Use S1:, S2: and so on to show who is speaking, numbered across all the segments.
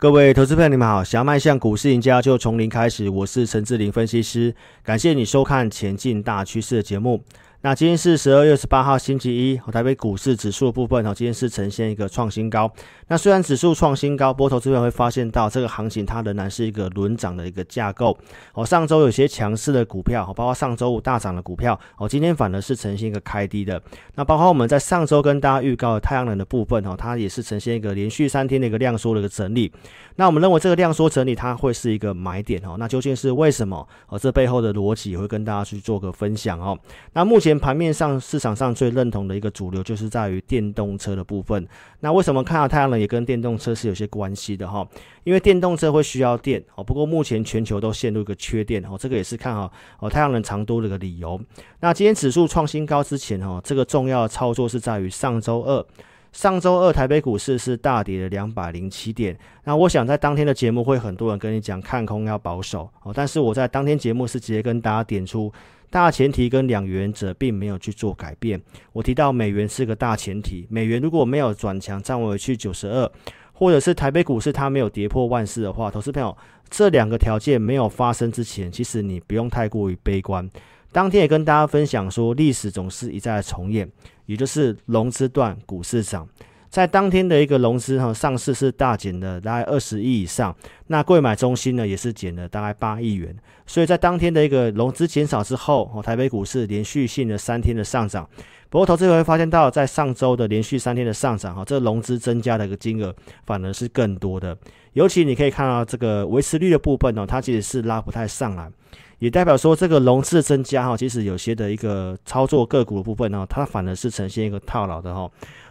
S1: 各位投资朋友，你们好！想要迈向股市赢家，就从零开始。我是陈志林分析师，感谢你收看《前进大趋势》的节目。那今天是十二月十八号星期一，台北股市指数部分哈，今天是呈现一个创新高。那虽然指数创新高，不过投资会发现到这个行情它仍然是一个轮涨的一个架构。哦，上周有些强势的股票，包括上周五大涨的股票，哦，今天反而是呈现一个开低的。那包括我们在上周跟大家预告的太阳能的部分，哈，它也是呈现一个连续三天的一个量缩的一个整理。那我们认为这个量缩整理它会是一个买点哦。那究竟是为什么？哦，这背后的逻辑也会跟大家去做个分享哦。那目前。盘面上，市场上最认同的一个主流就是在于电动车的部分。那为什么看到太阳能也跟电动车是有些关系的哈？因为电动车会需要电哦。不过目前全球都陷入一个缺电哦，这个也是看好哦太阳能长多的一个理由。那今天指数创新高之前哈，这个重要的操作是在于上周二。上周二台北股市是大跌了两百零七点。那我想在当天的节目会很多人跟你讲看空要保守哦，但是我在当天节目是直接跟大家点出。大前提跟两原则并没有去做改变。我提到美元是个大前提，美元如果没有转强，站回去九十二，或者是台北股市它没有跌破万四的话，投资朋友这两个条件没有发生之前，其实你不用太过于悲观。当天也跟大家分享说，历史总是一再重演，也就是融资断，股市涨。在当天的一个融资哈，上市是大减了大概二十亿以上，那柜买中心呢也是减了大概八亿元，所以在当天的一个融资减少之后，台北股市连续性的三天的上涨。不过投资者会发现到，在上周的连续三天的上涨哈，这个融资增加的一个金额反而是更多的，尤其你可以看到这个维持率的部分呢，它其实是拉不太上来。也代表说，这个融资增加哈，其实有些的一个操作个股的部分呢，它反而是呈现一个套牢的哈。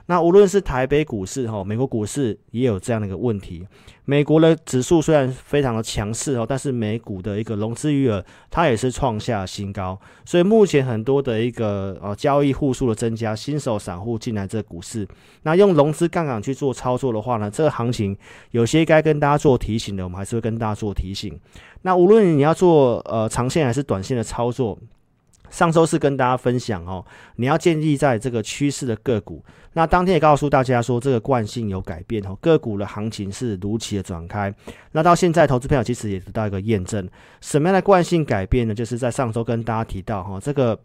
S1: 那无论是台北股市哈，美国股市也有这样的一个问题。美国的指数虽然非常的强势哦，但是美股的一个融资余额它也是创下新高。所以目前很多的一个呃交易户数的增加，新手散户进来这股市，那用融资杠杆去做操作的话呢，这个行情有些该跟大家做提醒的，我们还是会跟大家做提醒。那无论你要做呃长线还是短线的操作，上周是跟大家分享哦，你要建立在这个趋势的个股。那当天也告诉大家说，这个惯性有改变哦，个股的行情是如期的转开。那到现在，投资朋友其实也得到一个验证，什么样的惯性改变呢？就是在上周跟大家提到哈，这个。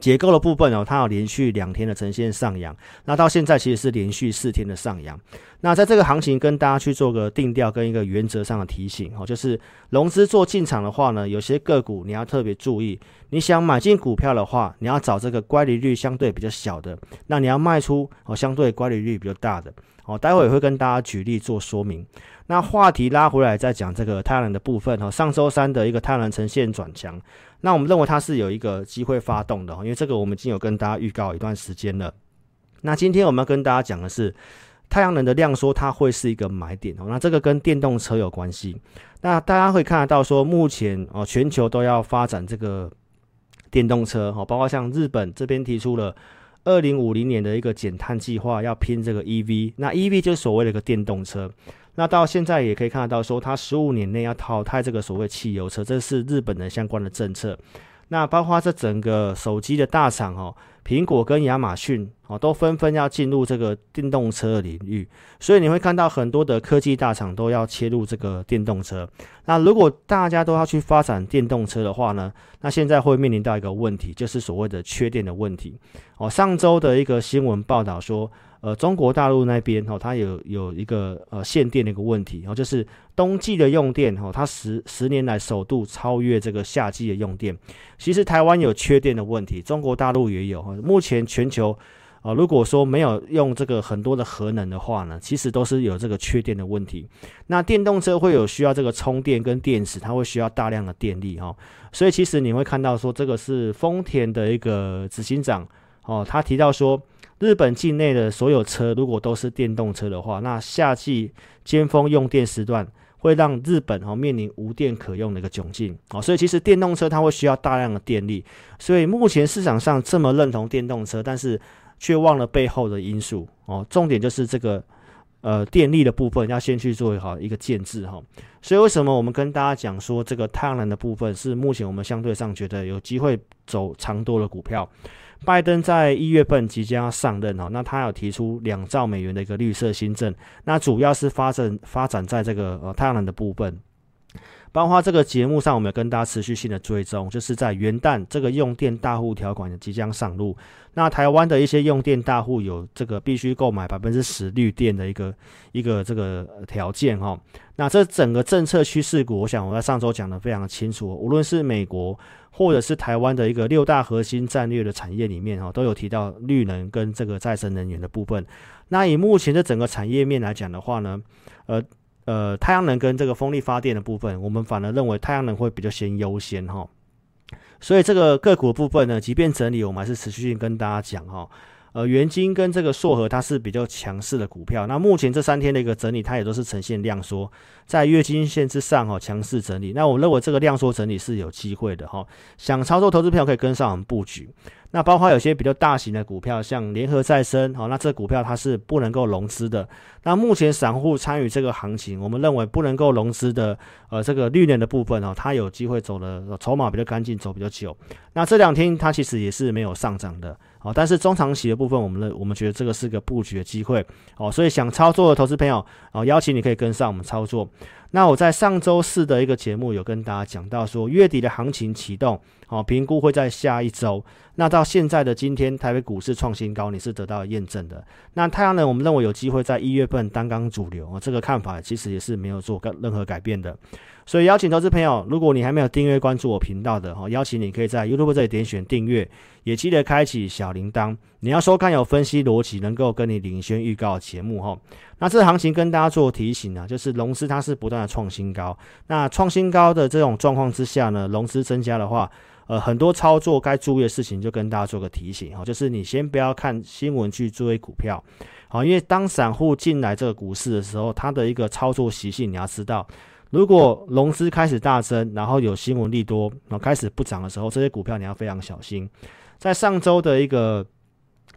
S1: 结构的部分哦，它有连续两天的呈现上扬，那到现在其实是连续四天的上扬。那在这个行情跟大家去做个定调跟一个原则上的提醒哦，就是融资做进场的话呢，有些个股你要特别注意。你想买进股票的话，你要找这个乖离率相对比较小的；那你要卖出哦，相对乖离率比较大的。哦，待会也会跟大家举例做说明。那话题拉回来再讲这个太阳能的部分哈，上周三的一个太阳能呈现转强。那我们认为它是有一个机会发动的，因为这个我们已经有跟大家预告一段时间了。那今天我们要跟大家讲的是太阳能的量缩，它会是一个买点哦。那这个跟电动车有关系。那大家会看得到说，目前哦全球都要发展这个电动车哦，包括像日本这边提出了二零五零年的一个减碳计划，要拼这个 EV。那 EV 就是所谓的一个电动车。那到现在也可以看得到，说它十五年内要淘汰这个所谓汽油车，这是日本的相关的政策。那包括这整个手机的大厂哦，苹果跟亚马逊哦，都纷纷要进入这个电动车领域。所以你会看到很多的科技大厂都要切入这个电动车。那如果大家都要去发展电动车的话呢，那现在会面临到一个问题，就是所谓的缺电的问题。哦，上周的一个新闻报道说。呃，中国大陆那边哦，它有有一个呃限电的一个问题，然后就是冬季的用电哦，它十十年来首度超越这个夏季的用电。其实台湾有缺电的问题，中国大陆也有。目前全球啊，如果说没有用这个很多的核能的话呢，其实都是有这个缺电的问题。那电动车会有需要这个充电跟电池，它会需要大量的电力哈。所以其实你会看到说，这个是丰田的一个执行长哦，他提到说。日本境内的所有车如果都是电动车的话，那夏季尖峰用电时段会让日本哦面临无电可用的一个窘境哦，所以其实电动车它会需要大量的电力，所以目前市场上这么认同电动车，但是却忘了背后的因素哦，重点就是这个呃电力的部分要先去做好一个建制哈，所以为什么我们跟大家讲说这个太阳能的部分是目前我们相对上觉得有机会走长多的股票？拜登在一月份即将要上任哦，那他有提出两兆美元的一个绿色新政，那主要是发展发展在这个呃太阳能的部分。包括这个节目上，我们有跟大家持续性的追踪，就是在元旦这个用电大户条款即将上路。那台湾的一些用电大户有这个必须购买百分之十绿电的一个一个这个条件哈。那这整个政策趋势股，我想我在上周讲的非常清楚，无论是美国或者是台湾的一个六大核心战略的产业里面哈，都有提到绿能跟这个再生能源的部分。那以目前的整个产业面来讲的话呢，呃。呃，太阳能跟这个风力发电的部分，我们反而认为太阳能会比较先优先哈。所以这个个股部分呢，即便整理，我们还是持续性跟大家讲哈。呃，元晶跟这个硕和，它是比较强势的股票。那目前这三天的一个整理，它也都是呈现量缩，在月均线之上哈，强势整理。那我认为这个量缩整理是有机会的哈。想操作投资票可以跟上我们布局。那包括有些比较大型的股票，像联合再生，好，那这股票它是不能够融资的。那目前散户参与这个行情，我们认为不能够融资的，呃，这个绿能的部分哦，它有机会走的筹码比较干净，走比较久。那这两天它其实也是没有上涨的，哦，但是中长期的部分，我们的我们觉得这个是个布局的机会，哦，所以想操作的投资朋友，哦，邀请你可以跟上我们操作。那我在上周四的一个节目有跟大家讲到说，月底的行情启动，好，评估会在下一周。那到现在的今天，台北股市创新高，你是得到验证的。那太阳能，我们认为有机会在一月份担纲主流，哦，这个看法其实也是没有做任何改变的。所以邀请投资朋友，如果你还没有订阅关注我频道的，哦，邀请你可以在 YouTube 这里点选订阅，也记得开启小铃铛。你要收看有分析逻辑，能够跟你领先预告的节目，哈。那这行情跟大家做提醒啊，就是融资它是不断的创新高。那创新高的这种状况之下呢，融资增加的话，呃，很多操作该注意的事情就跟大家做个提醒哈，就是你先不要看新闻去追股票，好，因为当散户进来这个股市的时候，它的一个操作习性你要知道，如果融资开始大增，然后有新闻利多，然后开始不涨的时候，这些股票你要非常小心。在上周的一个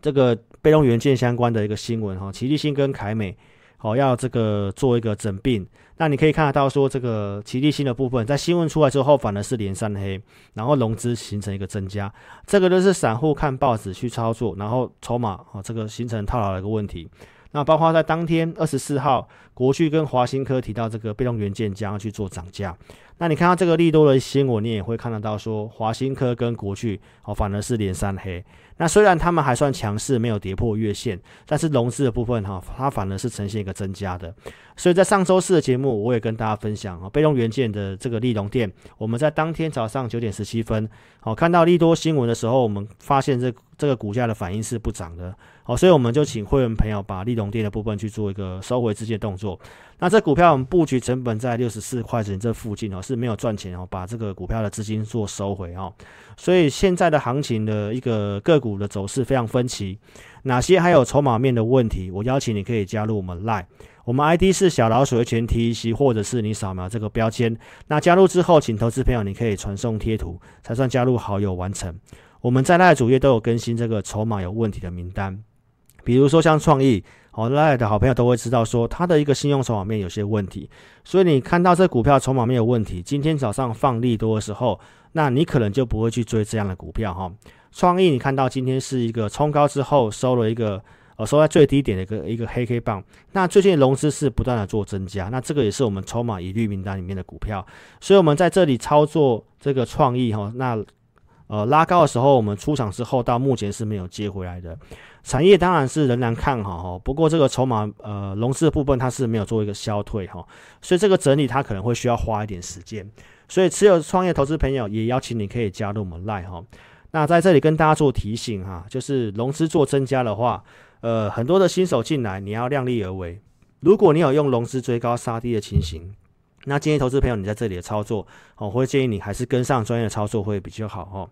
S1: 这个被动元件相关的一个新闻哈，奇力新跟凯美。哦，要这个做一个整并，那你可以看得到说，这个奇力新的部分在新闻出来之后，反而是连三黑，然后融资形成一个增加，这个就是散户看报纸去操作，然后筹码哦，这个形成套牢的一个问题。那包括在当天二十四号，国巨跟华新科提到这个被动元件将要去做涨价。那你看到这个利多的新闻，你也会看得到说，华新科跟国巨哦，反而是连三黑。那虽然他们还算强势，没有跌破月线，但是融资的部分哈，它反而是呈现一个增加的。所以在上周四的节目，我也跟大家分享啊，被动元件的这个利隆电，我们在当天早上九点十七分，好看到利多新闻的时候，我们发现这这个股价的反应是不涨的，好，所以我们就请会员朋友把利隆电的部分去做一个收回资金动作。那这股票我们布局成本在六十四块钱这附近哦，是没有赚钱哦，把这个股票的资金做收回哦。所以现在的行情的一个个股的走势非常分歧，哪些还有筹码面的问题？我邀请你可以加入我们 Line，我们 ID 是小老鼠的全 TEC，或者是你扫描这个标签。那加入之后，请投资朋友你可以传送贴图，才算加入好友完成。我们在 Lie 主页都有更新这个筹码有问题的名单，比如说像创意。好，Line 的好朋友都会知道说，它的一个信用筹码面有些问题，所以你看到这股票筹码面有问题，今天早上放利多的时候，那你可能就不会去追这样的股票哈。创意你看到今天是一个冲高之后收了一个呃收在最低点的一个一个黑 K 棒，那最近融资是不断的做增加，那这个也是我们筹码疑虑名单里面的股票，所以我们在这里操作这个创意哈，那呃拉高的时候我们出场之后到目前是没有接回来的。产业当然是仍然看好哈，不过这个筹码呃融资的部分它是没有做一个消退哈，所以这个整理它可能会需要花一点时间，所以持有创业投资朋友也邀请你可以加入我们 Line 哈。那在这里跟大家做提醒哈，就是融资做增加的话，呃很多的新手进来你要量力而为，如果你有用融资追高杀低的情形，那建议投资朋友你在这里的操作，我会建议你还是跟上专业的操作会比较好哈。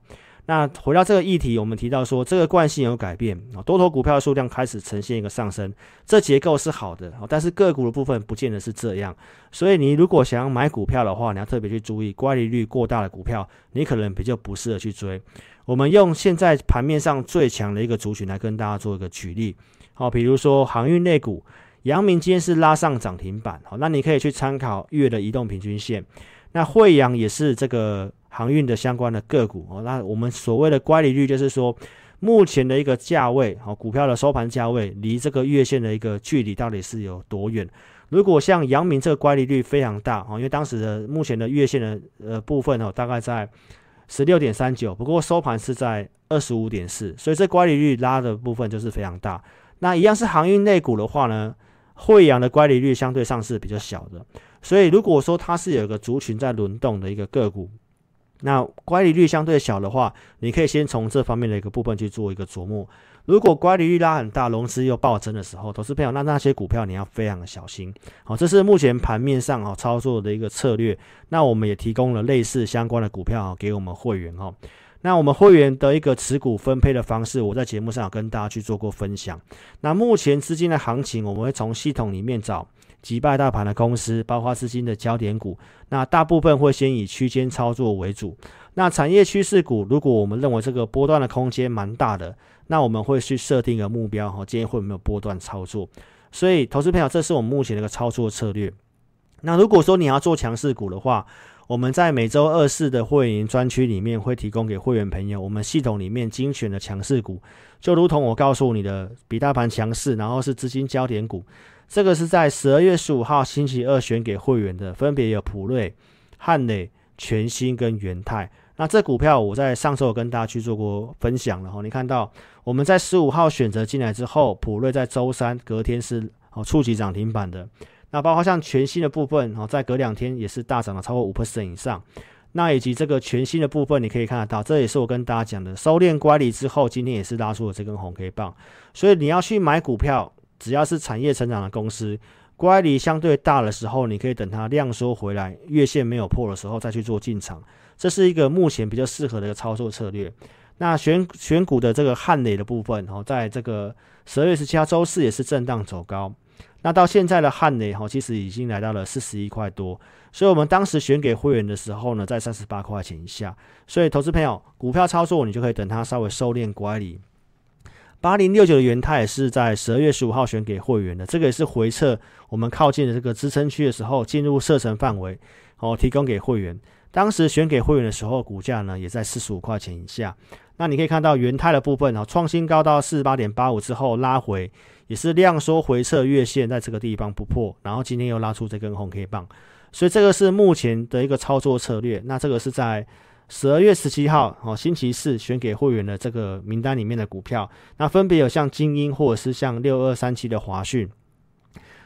S1: 那回到这个议题，我们提到说，这个惯性有改变啊，多头股票的数量开始呈现一个上升，这结构是好的，但是个股的部分不见得是这样。所以你如果想要买股票的话，你要特别去注意，乖离率过大的股票，你可能比较不适合去追。我们用现在盘面上最强的一个族群来跟大家做一个举例，好，比如说航运类股，阳明今天是拉上涨停板，好，那你可以去参考月的移动平均线，那惠阳也是这个。航运的相关的个股哦，那我们所谓的乖离率就是说，目前的一个价位，哦，股票的收盘价位离这个月线的一个距离到底是有多远？如果像阳明这个乖离率非常大，哦，因为当时的目前的月线的呃部分哦，大概在十六点三九，不过收盘是在二十五点四，所以这乖离率拉的部分就是非常大。那一样是航运类股的话呢，慧洋的乖离率相对上是比较小的，所以如果说它是有一个族群在轮动的一个个股。那乖离率相对小的话，你可以先从这方面的一个部分去做一个琢磨。如果乖离率拉很大，融资又暴增的时候，投资朋友，那那些股票你要非常的小心。好，这是目前盘面上啊操作的一个策略。那我们也提供了类似相关的股票给我们会员哈。那我们会员的一个持股分配的方式，我在节目上有跟大家去做过分享。那目前资金的行情，我们会从系统里面找。击败大盘的公司，包括资金的焦点股，那大部分会先以区间操作为主。那产业趋势股，如果我们认为这个波段的空间蛮大的，那我们会去设定一个目标哈，建议会有没有波段操作。所以，投资朋友，这是我们目前的一个操作策略。那如果说你要做强势股的话，我们在每周二四的会员专区里面会提供给会员朋友，我们系统里面精选的强势股，就如同我告诉你的，比大盘强势，然后是资金焦点股。这个是在十二月十五号星期二选给会员的，分别有普瑞、汉磊、全新跟元泰。那这股票我在上周有跟大家去做过分享了哈，你看到我们在十五号选择进来之后，普瑞在周三隔天是哦触及涨停板的。那包括像全新的部分哦，在隔两天也是大涨了超过五 percent 以上。那以及这个全新的部分，你可以看得到，这也是我跟大家讲的，收敛乖离之后，今天也是拉出了这根红 K 棒。所以你要去买股票。只要是产业成长的公司，乖离相对大的时候，你可以等它量缩回来，月线没有破的时候再去做进场，这是一个目前比较适合的一个操作策略。那选选股的这个汉磊的部分，哦，在这个十二月十七号周四也是震荡走高，那到现在的汉磊，哈，其实已经来到了四十一块多，所以我们当时选给会员的时候呢，在三十八块钱以下，所以投资朋友，股票操作你就可以等它稍微收敛乖离。八零六九的元泰是在十二月十五号选给会员的，这个也是回撤我们靠近的这个支撑区的时候进入射程范围，哦，提供给会员。当时选给会员的时候，股价呢也在四十五块钱以下。那你可以看到元泰的部分哦，创新高到四十八点八五之后拉回，也是量缩回撤月线在这个地方不破，然后今天又拉出这根红 K 棒，所以这个是目前的一个操作策略。那这个是在。十二月十七号，哦，星期四选给会员的这个名单里面的股票，那分别有像精英或者是像六二三七的华讯。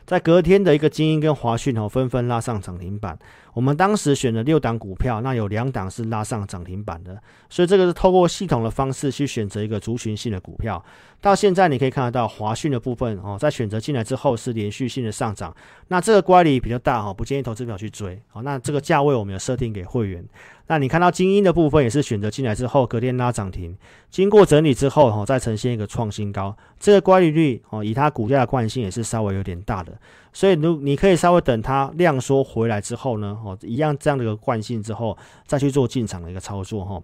S1: 在隔天的一个精英跟华讯哦，纷纷拉上涨停板。我们当时选了六档股票，那有两档是拉上涨停板的，所以这个是透过系统的方式去选择一个族群性的股票。到现在你可以看得到华讯的部分哦，在选择进来之后是连续性的上涨。那这个乖离比较大哈，不建议投资者去追。好，那这个价位我们有设定给会员。那你看到精英的部分也是选择进来之后，隔天拉涨停，经过整理之后哈，再呈现一个创新高。这个乖离率哦，以它股价的惯性也是稍微有点大的，所以如你可以稍微等它量缩回来之后呢，哦，一样这样的一个惯性之后，再去做进场的一个操作哈。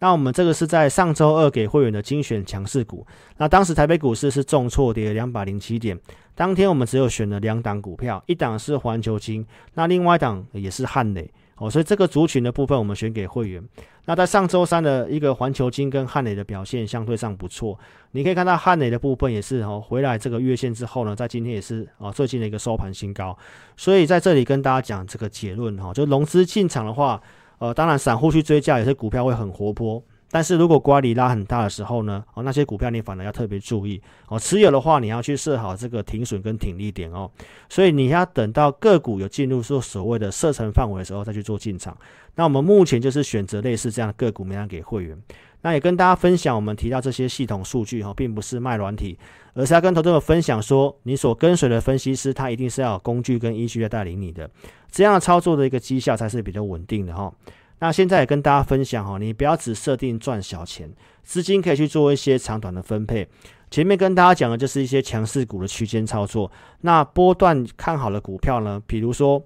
S1: 那我们这个是在上周二给会员的精选强势股，那当时台北股市是重挫跌两百零七点，当天我们只有选了两档股票，一档是环球金，那另外一档也是汉磊。哦，所以这个族群的部分我们选给会员。那在上周三的一个环球金跟汉磊的表现相对上不错，你可以看到汉磊的部分也是哦，回来这个月线之后呢，在今天也是哦最近的一个收盘新高。所以在这里跟大家讲这个结论哈，就融资进场的话，呃，当然散户去追价，有些股票会很活泼。但是如果乖离拉很大的时候呢，哦，那些股票你反而要特别注意哦。持有的话，你要去设好这个停损跟停利点哦。所以你要等到个股有进入说所谓的射程范围的时候再去做进场。那我们目前就是选择类似这样的个股，没有给会员。那也跟大家分享，我们提到这些系统数据哈，并不是卖软体，而是要跟投资者分享说，你所跟随的分析师，他一定是要有工具跟依据来带领你的，这样操作的一个绩效才是比较稳定的哈。那现在也跟大家分享哈，你不要只设定赚小钱，资金可以去做一些长短的分配。前面跟大家讲的就是一些强势股的区间操作。那波段看好的股票呢，比如说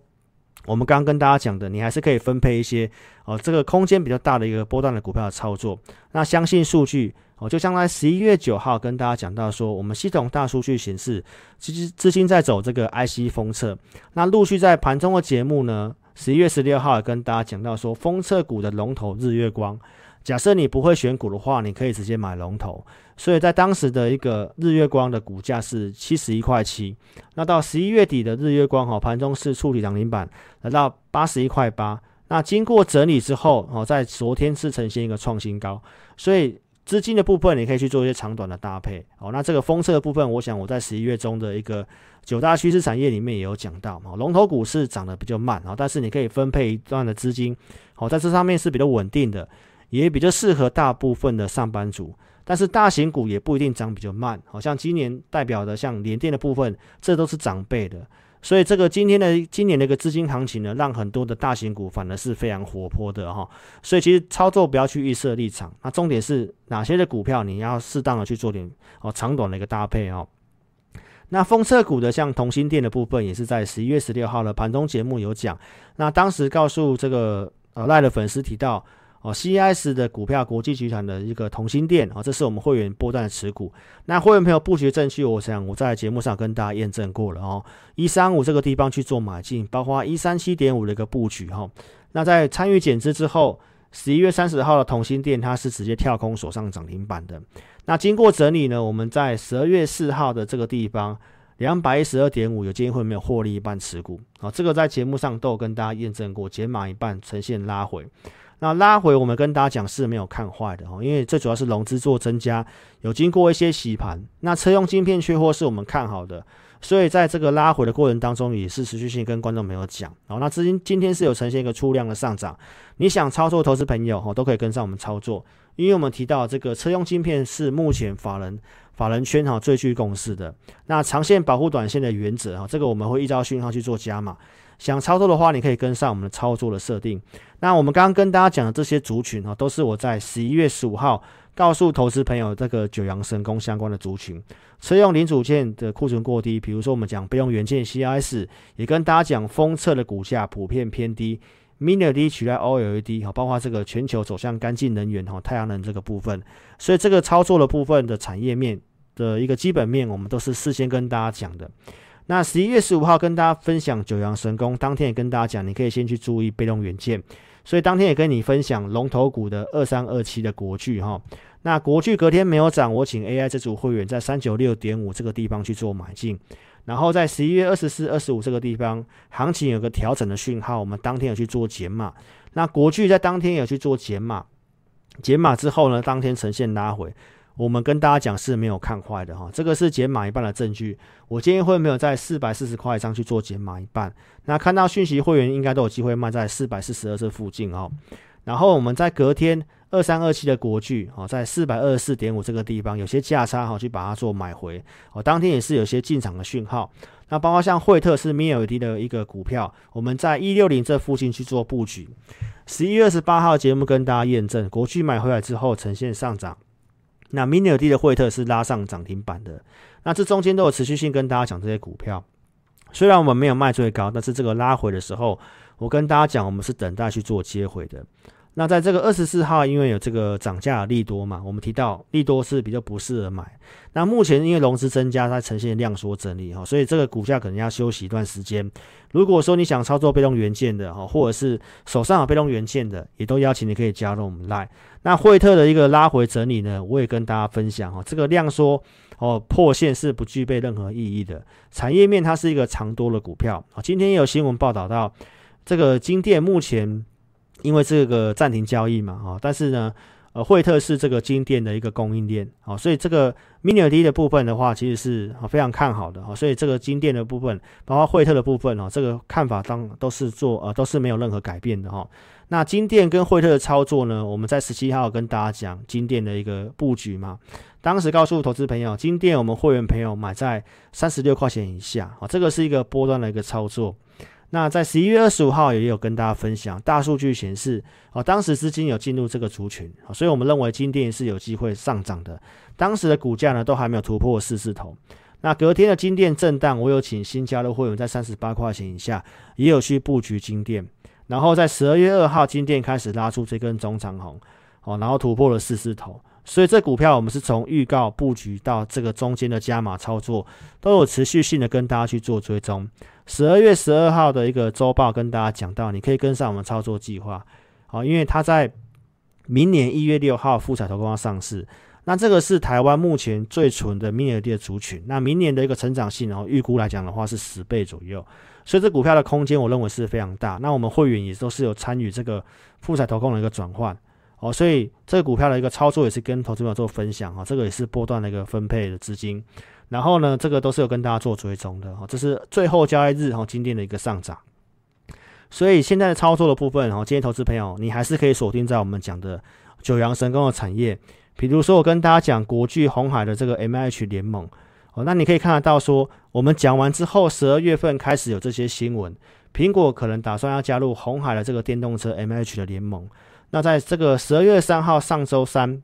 S1: 我们刚刚跟大家讲的，你还是可以分配一些哦，这个空间比较大的一个波段的股票的操作。那相信数据哦，就像在十一月九号跟大家讲到说，我们系统大数据显示，资资金在走这个 IC 封测。那陆续在盘中的节目呢，十一月十六号也跟大家讲到说，封测股的龙头日月光，假设你不会选股的话，你可以直接买龙头。所以在当时的一个日月光的股价是七十一块七，那到十一月底的日月光哈，盘中是触底涨停板，来到八十一块八。那经过整理之后哦，在昨天是呈现一个创新高，所以资金的部分你可以去做一些长短的搭配哦。那这个封测的部分，我想我在十一月中的一个九大趋势产业里面也有讲到嘛，龙头股是涨得比较慢啊，但是你可以分配一段的资金，好，在这上面是比较稳定的，也比较适合大部分的上班族。但是大型股也不一定涨比较慢，好像今年代表的像联电的部分，这都是涨倍的。所以这个今天的今年的一个资金行情呢，让很多的大型股反而是非常活泼的哈。所以其实操作不要去预设立场，那重点是哪些的股票你要适当的去做点哦长短的一个搭配哦。那封测股的像同心电的部分，也是在十一月十六号的盘中节目有讲，那当时告诉这个呃赖的粉丝提到。哦，CIS 的股票，国际集团的一个同心电啊，这是我们会员波段的持股。那会员朋友布局证据，我想我在节目上跟大家验证过了哦。一三五这个地方去做买进，包括一三七点五的一个布局哈。那在参与减资之后，十一月三十号的同心电它是直接跳空锁上涨停板的。那经过整理呢，我们在十二月四号的这个地方两百一十二点五有机会没有获利一半持股啊？这个在节目上都有跟大家验证过，减码一半呈现拉回。那拉回，我们跟大家讲是没有看坏的哦，因为最主要是融资做增加，有经过一些洗盘。那车用晶片缺货是我们看好的，所以在这个拉回的过程当中，也是持续性跟观众朋友讲哦。那资金今天是有呈现一个出量的上涨，你想操作投资朋友哦，都可以跟上我们操作，因为我们提到这个车用晶片是目前法人法人圈哈最具共识的。那长线保护短线的原则哈，这个我们会依照讯号去做加码。想操作的话，你可以跟上我们的操作的设定。那我们刚刚跟大家讲的这些族群啊，都是我在十一月十五号告诉投资朋友这个九阳神功相关的族群。车用零组件的库存过低，比如说我们讲备用元件 CIS，也跟大家讲封测的股价普遍偏低，Mini LED 取代 OLED 哈，包括这个全球走向干净能源哈，太阳能这个部分。所以这个操作的部分的产业面的一个基本面，我们都是事先跟大家讲的。那十一月十五号跟大家分享九阳神功，当天也跟大家讲，你可以先去注意被动元件。所以当天也跟你分享龙头股的二三二七的国巨哈。那国巨隔天没有涨，我请 AI 这组会员在三九六点五这个地方去做买进。然后在十一月二十四、二十五这个地方，行情有个调整的讯号，我们当天有去做减码。那国巨在当天有去做减码，减码之后呢，当天呈现拉回。我们跟大家讲是没有看坏的哈，这个是减码一半的证据。我建议会没有在四百四十块以上去做减码一半。那看到讯息会员应该都有机会卖在四百四十二这附近哦。然后我们在隔天二三二七的国巨哦，在四百二十四点五这个地方有些价差哈，去把它做买回哦。当天也是有些进场的讯号。那包括像惠特是 Mini LED 的一个股票，我们在一六零这附近去做布局。十一月二十八号节目跟大家验证，国巨买回来之后呈现上涨。那 Mini LED 的惠特是拉上涨停板的，那这中间都有持续性跟大家讲这些股票，虽然我们没有卖最高，但是这个拉回的时候，我跟大家讲，我们是等待去做接回的。那在这个二十四号，因为有这个涨价利多嘛，我们提到利多是比较不适合买。那目前因为融资增加，它呈现量缩整理哈，所以这个股价可能要休息一段时间。如果说你想操作被动元件的哈，或者是手上有被动元件的，也都邀请你可以加入我们 Line。那惠特的一个拉回整理呢，我也跟大家分享哈，这个量缩哦破线是不具备任何意义的。产业面它是一个长多的股票啊，今天也有新闻报道到这个金店目前。因为这个暂停交易嘛，哈，但是呢，呃，惠特是这个金店的一个供应链，啊，所以这个 Mini LED 的部分的话，其实是啊非常看好的，哈，所以这个金店的部分，包括惠特的部分，哈，这个看法当都是做，呃，都是没有任何改变的，哈。那金店跟惠特的操作呢，我们在十七号跟大家讲金店的一个布局嘛，当时告诉投资朋友，金店我们会员朋友买在三十六块钱以下，啊，这个是一个波段的一个操作。那在十一月二十五号也有跟大家分享，大数据显示，哦，当时资金有进入这个族群，所以我们认为金电是有机会上涨的。当时的股价呢都还没有突破四字头。那隔天的金电震荡，我有请新加入会员在三十八块钱以下，也有去布局金电。然后在十二月二号，金电开始拉出这根中长红，哦，然后突破了四字头。所以这股票我们是从预告布局到这个中间的加码操作，都有持续性的跟大家去做追踪。十二月十二号的一个周报跟大家讲到，你可以跟上我们操作计划，好，因为它在明年一月六号富采投控要上市。那这个是台湾目前最纯的 Mini LED 族群。那明年的一个成长性，然后预估来讲的话是十倍左右，所以这股票的空间我认为是非常大。那我们会员也都是有参与这个富采投控的一个转换哦，所以这个股票的一个操作也是跟投资朋友做分享哈。这个也是波段的一个分配的资金，然后呢，这个都是有跟大家做追踪的哈。这是最后交易日哈，今天的一个上涨。所以现在的操作的部分哈，今天投资朋友你还是可以锁定在我们讲的九阳神功的产业。比如说，我跟大家讲国巨、红海的这个 MH 联盟，哦，那你可以看得到说，我们讲完之后，十二月份开始有这些新闻，苹果可能打算要加入红海的这个电动车 MH 的联盟。那在这个十二月三号上周三，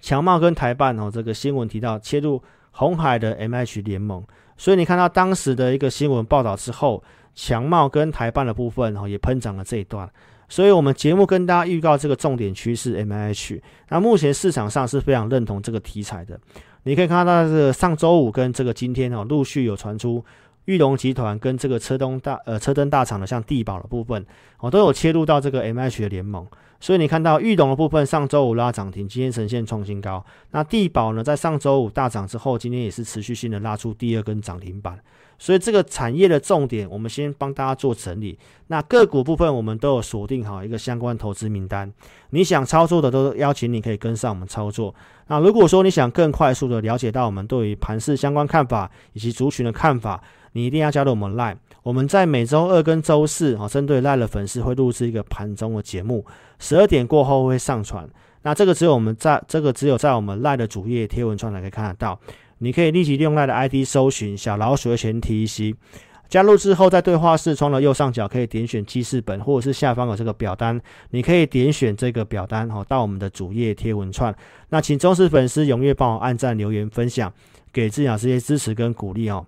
S1: 强茂跟台办哦，这个新闻提到切入红海的 M H 联盟，所以你看到当时的一个新闻报道之后，强茂跟台办的部分哦也喷涨了这一段。所以，我们节目跟大家预告这个重点趋势 M H 那目前市场上是非常认同这个题材的。你可以看到，这个上周五跟这个今天哦，陆续有传出裕隆集团跟这个车灯大呃车灯大厂的像地宝的部分哦，都有切入到这个 M H 的联盟。所以你看到裕隆的部分上周五拉涨停，今天呈现创新高。那地宝呢，在上周五大涨之后，今天也是持续性的拉出第二根涨停板。所以这个产业的重点，我们先帮大家做整理。那个股部分，我们都有锁定好一个相关投资名单。你想操作的，都邀请你可以跟上我们操作。那如果说你想更快速的了解到我们对于盘市相关看法以及族群的看法，你一定要加入我们 Line。我们在每周二跟周四啊，针对赖的粉丝会录制一个盘中的节目，十二点过后会上传。那这个只有我们在这个只有在我们赖的主页贴文串才可以看得到。你可以立即利用赖的 ID 搜寻小老鼠的全 TEC，加入之后在对话视窗的右上角可以点选记事本，或者是下方有这个表单，你可以点选这个表单哦，到我们的主页贴文串。那请忠实粉丝踊跃帮我按赞、留言、分享，给自己这些支持跟鼓励哦。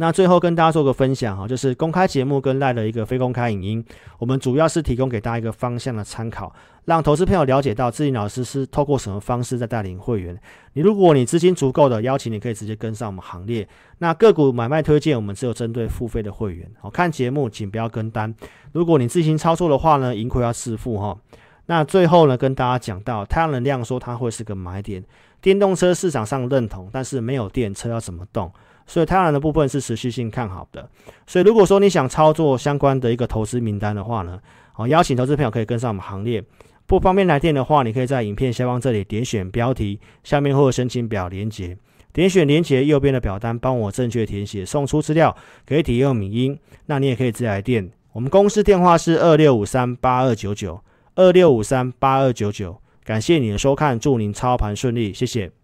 S1: 那最后跟大家做个分享哈，就是公开节目跟 LINE 的一个非公开影音，我们主要是提供给大家一个方向的参考，让投资朋友了解到自己老师是透过什么方式在带领会员。你如果你资金足够的，邀请你可以直接跟上我们行列。那个股买卖推荐，我们只有针对付费的会员。好，看节目请不要跟单。如果你自行操作的话呢，盈亏要自负哈。那最后呢，跟大家讲到太阳能量说它会是个买点，电动车市场上认同，但是没有电车要怎么动？所以太阳能的部分是持续性看好的，所以如果说你想操作相关的一个投资名单的话呢，好，邀请投资朋友可以跟上我们行列。不方便来电的话，你可以在影片下方这里点选标题，下面会有申请表连接，点选连接右边的表单，帮我正确填写，送出资料可以体验语音。那你也可以直接来电，我们公司电话是二六五三八二九九二六五三八二九九。感谢你的收看，祝您操盘顺利，谢谢。